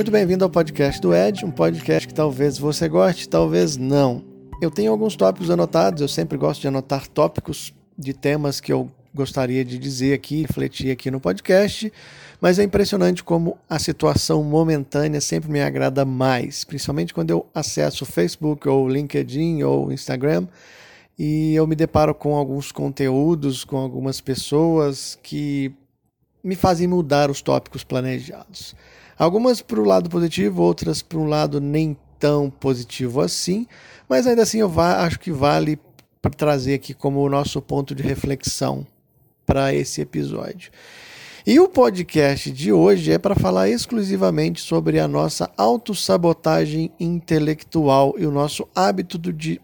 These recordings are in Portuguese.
Muito bem-vindo ao podcast do Ed, um podcast que talvez você goste, talvez não. Eu tenho alguns tópicos anotados, eu sempre gosto de anotar tópicos de temas que eu gostaria de dizer aqui, refletir aqui no podcast, mas é impressionante como a situação momentânea sempre me agrada mais, principalmente quando eu acesso o Facebook ou LinkedIn ou Instagram e eu me deparo com alguns conteúdos, com algumas pessoas que me fazem mudar os tópicos planejados. Algumas para o lado positivo, outras para um lado nem tão positivo assim, mas ainda assim eu acho que vale para trazer aqui como o nosso ponto de reflexão para esse episódio. E o podcast de hoje é para falar exclusivamente sobre a nossa autossabotagem intelectual e o nosso hábito de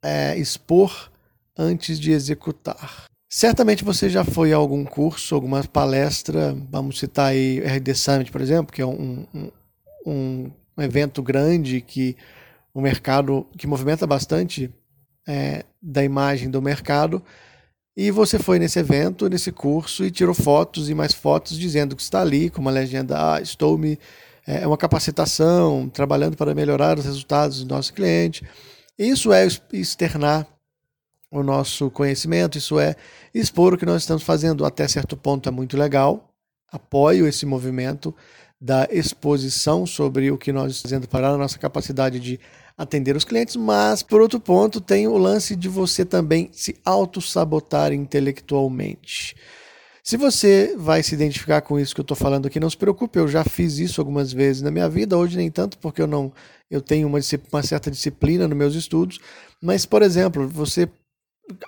é, expor antes de executar. Certamente você já foi a algum curso, alguma palestra, vamos citar aí RD Summit, por exemplo, que é um, um, um evento grande que o mercado, que movimenta bastante é, da imagem do mercado, e você foi nesse evento, nesse curso, e tirou fotos e mais fotos dizendo que está ali, com uma legenda, ah, estou me. É, é uma capacitação, trabalhando para melhorar os resultados do nosso cliente. Isso é externar o nosso conhecimento, isso é expor o que nós estamos fazendo. Até certo ponto é muito legal, apoio esse movimento da exposição sobre o que nós estamos fazendo para a nossa capacidade de atender os clientes, mas por outro ponto tem o lance de você também se auto-sabotar intelectualmente. Se você vai se identificar com isso que eu estou falando aqui, não se preocupe, eu já fiz isso algumas vezes na minha vida, hoje nem tanto, porque eu não eu tenho uma, uma certa disciplina nos meus estudos, mas, por exemplo, você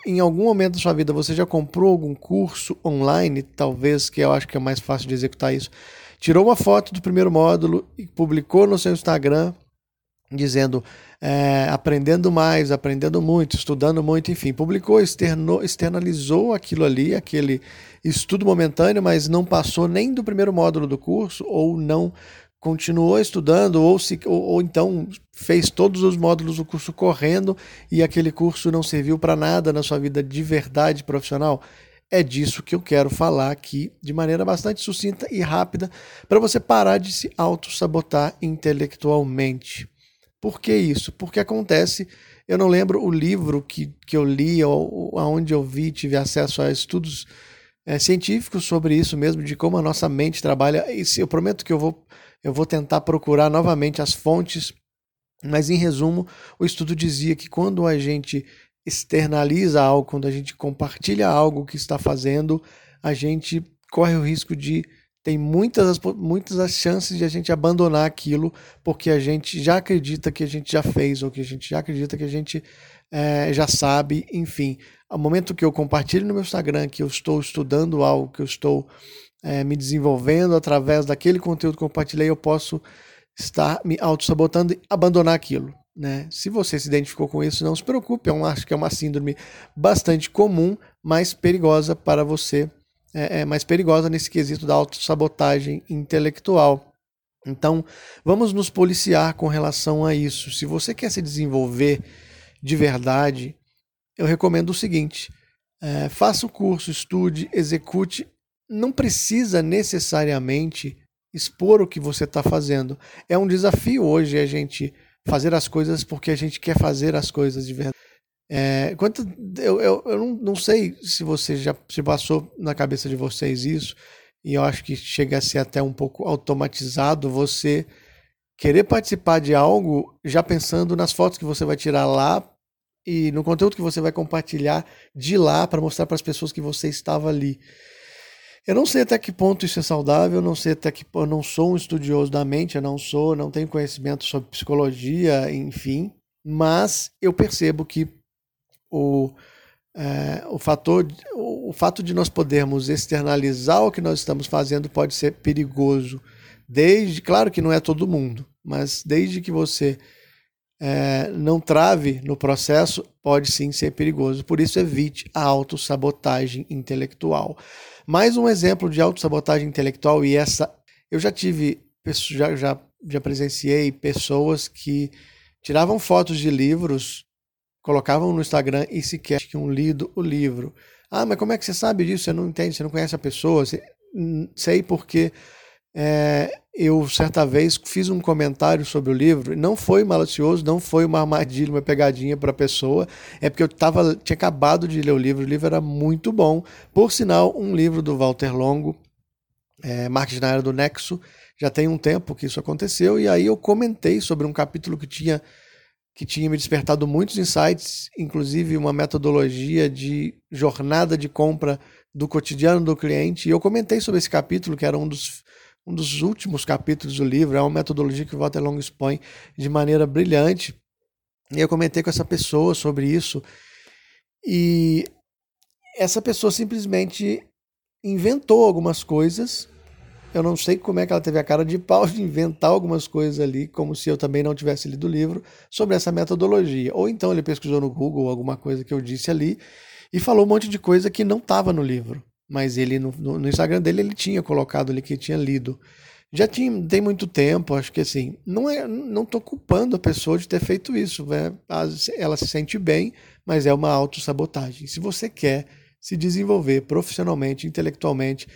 em algum momento da sua vida você já comprou algum curso online, talvez que eu acho que é mais fácil de executar isso, tirou uma foto do primeiro módulo e publicou no seu Instagram dizendo é, aprendendo mais, aprendendo muito, estudando muito, enfim, publicou, externou, externalizou aquilo ali, aquele estudo momentâneo, mas não passou nem do primeiro módulo do curso ou não continuou estudando ou, se, ou, ou então fez todos os módulos do curso correndo e aquele curso não serviu para nada na sua vida de verdade profissional. É disso que eu quero falar aqui de maneira bastante sucinta e rápida para você parar de se auto-sabotar intelectualmente. Por que isso? Porque acontece, eu não lembro o livro que, que eu li ou aonde eu vi, tive acesso a estudos é, científicos sobre isso mesmo, de como a nossa mente trabalha. E eu prometo que eu vou, eu vou tentar procurar novamente as fontes, mas em resumo, o estudo dizia que quando a gente externaliza algo, quando a gente compartilha algo que está fazendo, a gente corre o risco de tem muitas, muitas as chances de a gente abandonar aquilo porque a gente já acredita que a gente já fez ou que a gente já acredita que a gente é, já sabe, enfim. Ao momento que eu compartilho no meu Instagram que eu estou estudando algo, que eu estou é, me desenvolvendo através daquele conteúdo que eu compartilhei, eu posso estar me auto-sabotando e abandonar aquilo. Né? Se você se identificou com isso, não se preocupe, eu acho que é uma síndrome bastante comum, mas perigosa para você é, é mais perigosa nesse quesito da autossabotagem intelectual. Então, vamos nos policiar com relação a isso. Se você quer se desenvolver de verdade, eu recomendo o seguinte: é, faça o curso, estude, execute. Não precisa necessariamente expor o que você está fazendo. É um desafio hoje a gente fazer as coisas porque a gente quer fazer as coisas de verdade. É, quanto, eu, eu, eu não, não, sei se você já se passou na cabeça de vocês isso, e eu acho que chega a ser até um pouco automatizado você querer participar de algo já pensando nas fotos que você vai tirar lá e no conteúdo que você vai compartilhar de lá para mostrar para as pessoas que você estava ali. Eu não sei até que ponto isso é saudável, não sei até que eu não sou um estudioso da mente, eu não sou, não tenho conhecimento sobre psicologia, enfim, mas eu percebo que o, é, o, fator, o, o fato de nós podermos externalizar o que nós estamos fazendo pode ser perigoso. Desde, claro que não é todo mundo, mas desde que você é, não trave no processo, pode sim ser perigoso. Por isso, evite a autossabotagem intelectual. Mais um exemplo de autossabotagem intelectual, e essa eu já tive, já, já, já presenciei pessoas que tiravam fotos de livros colocavam no Instagram e sequer tinham lido o livro. Ah, mas como é que você sabe disso? Você não entende, você não conhece a pessoa. Você... Sei porque é, eu certa vez fiz um comentário sobre o livro, não foi malicioso, não foi uma armadilha, uma pegadinha para a pessoa, é porque eu tava, tinha acabado de ler o livro, o livro era muito bom, por sinal, um livro do Walter Longo, é, Marketing na Era do Nexo, já tem um tempo que isso aconteceu, e aí eu comentei sobre um capítulo que tinha, que tinha me despertado muitos insights, inclusive uma metodologia de jornada de compra do cotidiano do cliente, e eu comentei sobre esse capítulo, que era um dos um dos últimos capítulos do livro, é uma metodologia que o Walter Long expõe de maneira brilhante. E eu comentei com essa pessoa sobre isso. E essa pessoa simplesmente inventou algumas coisas. Eu não sei como é que ela teve a cara de pau de inventar algumas coisas ali, como se eu também não tivesse lido o livro, sobre essa metodologia. Ou então ele pesquisou no Google alguma coisa que eu disse ali e falou um monte de coisa que não estava no livro mas ele no, no, Instagram dele ele tinha colocado ali que tinha lido. Já tinha, tem muito tempo, acho que assim, não é, não culpando a pessoa de ter feito isso, né? ela se sente bem, mas é uma autossabotagem. Se você quer se desenvolver profissionalmente, intelectualmente,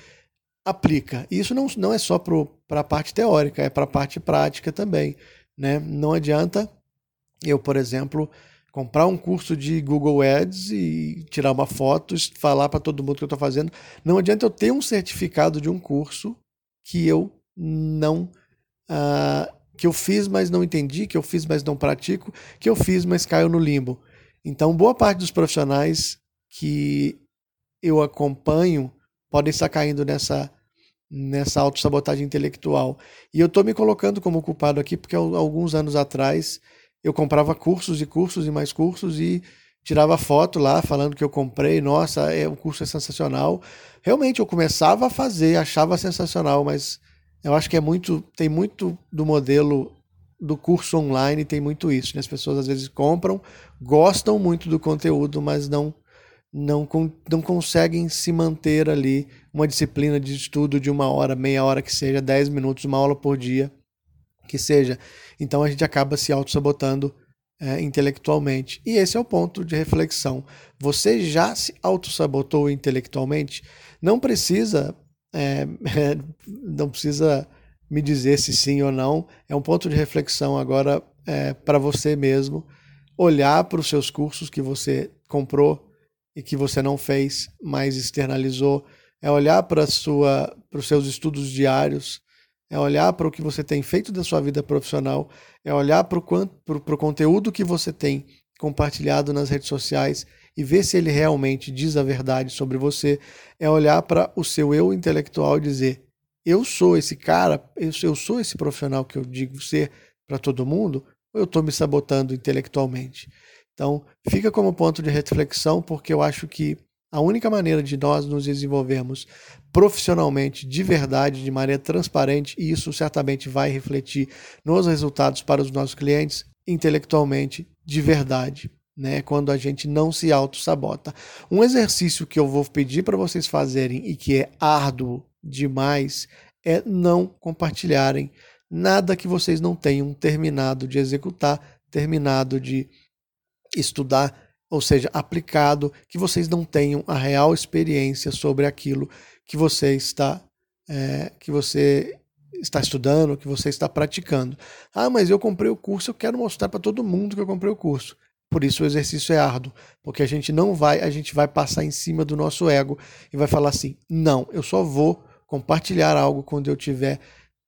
aplica. Isso não, não é só para a parte teórica, é para a parte prática também, né? Não adianta eu, por exemplo, comprar um curso de Google Ads e tirar uma foto, falar para todo mundo que eu estou fazendo. Não adianta eu ter um certificado de um curso que eu não uh, que eu fiz, mas não entendi, que eu fiz, mas não pratico, que eu fiz, mas caiu no limbo. Então, boa parte dos profissionais que eu acompanho podem estar caindo nessa nessa autossabotagem intelectual. E eu estou me colocando como culpado aqui porque alguns anos atrás eu comprava cursos e cursos e mais cursos e tirava foto lá falando que eu comprei, nossa, é, o curso é sensacional. Realmente eu começava a fazer, achava sensacional, mas eu acho que é muito, tem muito do modelo do curso online, tem muito isso, né? As pessoas às vezes compram, gostam muito do conteúdo, mas não não, não conseguem se manter ali uma disciplina de estudo de uma hora, meia hora que seja, dez minutos, uma aula por dia que seja. Então a gente acaba se auto-sabotando é, intelectualmente. E esse é o ponto de reflexão. Você já se auto-sabotou intelectualmente? Não precisa, é, não precisa me dizer se sim ou não. É um ponto de reflexão agora é, para você mesmo. Olhar para os seus cursos que você comprou e que você não fez, mas externalizou. É olhar para, os seus estudos diários é olhar para o que você tem feito da sua vida profissional, é olhar para o conteúdo que você tem compartilhado nas redes sociais e ver se ele realmente diz a verdade sobre você, é olhar para o seu eu intelectual e dizer: eu sou esse cara, eu, eu sou esse profissional que eu digo ser para todo mundo, ou eu estou me sabotando intelectualmente? Então, fica como ponto de reflexão, porque eu acho que a única maneira de nós nos desenvolvermos profissionalmente, de verdade, de maneira transparente, e isso certamente vai refletir nos resultados para os nossos clientes, intelectualmente, de verdade. Né, quando a gente não se auto-sabota. Um exercício que eu vou pedir para vocês fazerem e que é árduo demais é não compartilharem nada que vocês não tenham terminado de executar, terminado de estudar, ou seja, aplicado, que vocês não tenham a real experiência sobre aquilo que você está é, que você está estudando, que você está praticando. Ah, mas eu comprei o curso, eu quero mostrar para todo mundo que eu comprei o curso. Por isso o exercício é árduo, porque a gente não vai, a gente vai passar em cima do nosso ego e vai falar assim: "Não, eu só vou compartilhar algo quando eu tiver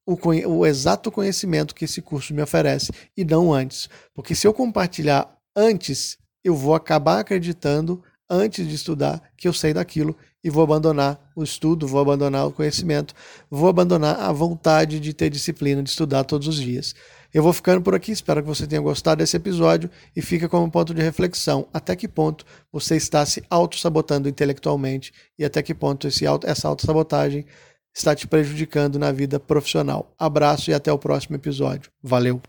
o, o exato conhecimento que esse curso me oferece e não antes. Porque se eu compartilhar antes, eu vou acabar acreditando, antes de estudar, que eu sei daquilo e vou abandonar o estudo, vou abandonar o conhecimento, vou abandonar a vontade de ter disciplina, de estudar todos os dias. Eu vou ficando por aqui, espero que você tenha gostado desse episódio e fica como ponto de reflexão até que ponto você está se auto-sabotando intelectualmente e até que ponto esse auto, essa auto-sabotagem está te prejudicando na vida profissional. Abraço e até o próximo episódio. Valeu!